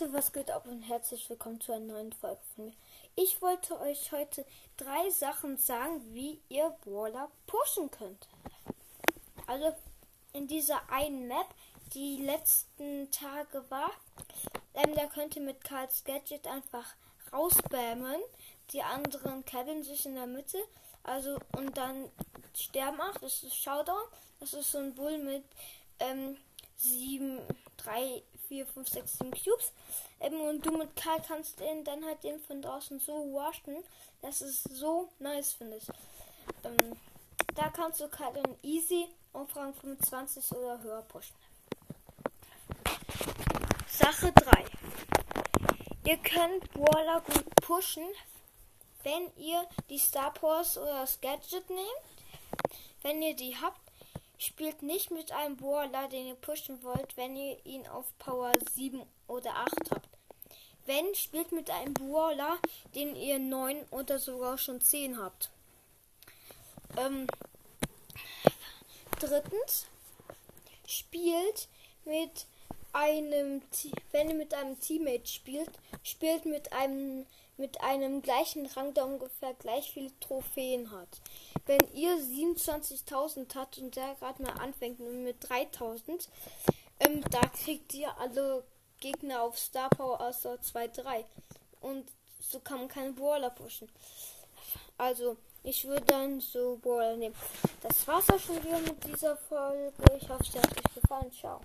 Leute, was geht ab und herzlich willkommen zu einer neuen Folge von mir. Ich wollte euch heute drei Sachen sagen, wie ihr Brawler pushen könnt. Also in dieser einen Map, die letzten Tage war, ähm, da könnt ihr mit Karls Gadget einfach rausbämmen. Die anderen cabin sich in der Mitte. Also und dann sterben auch. Das ist Showdown. Das ist so ein Bull mit ähm, sieben, drei, 4, 5, 6, 7 Cubes. Ähm, und du mit Karl kannst den dann halt den von draußen so washen. Das ist so nice, finde ich. Ähm, da kannst du Karl dann easy auf Rang 25 oder höher pushen. Sache 3. Ihr könnt Brawler gut pushen, wenn ihr die Star Powers oder das Gadget nehmt. Wenn ihr die habt, Spielt nicht mit einem Brawler, den ihr pushen wollt, wenn ihr ihn auf Power 7 oder 8 habt. Wenn, spielt mit einem Brawler, den ihr 9 oder sogar schon 10 habt. Ähm, drittens, spielt mit einem, wenn ihr mit einem Teammate spielt, spielt mit einem mit einem gleichen Rang, der ungefähr gleich viele Trophäen hat. Wenn ihr 27.000 habt und der gerade mal anfängt mit 3.000, ähm, da kriegt ihr alle Gegner auf Star Power außer 2-3. Und so kann man keine Brawler pushen. Also, ich würde dann so Brawler nehmen. Das war's auch schon wieder mit dieser Folge. Ich hoffe, es hat euch gefallen. Ciao.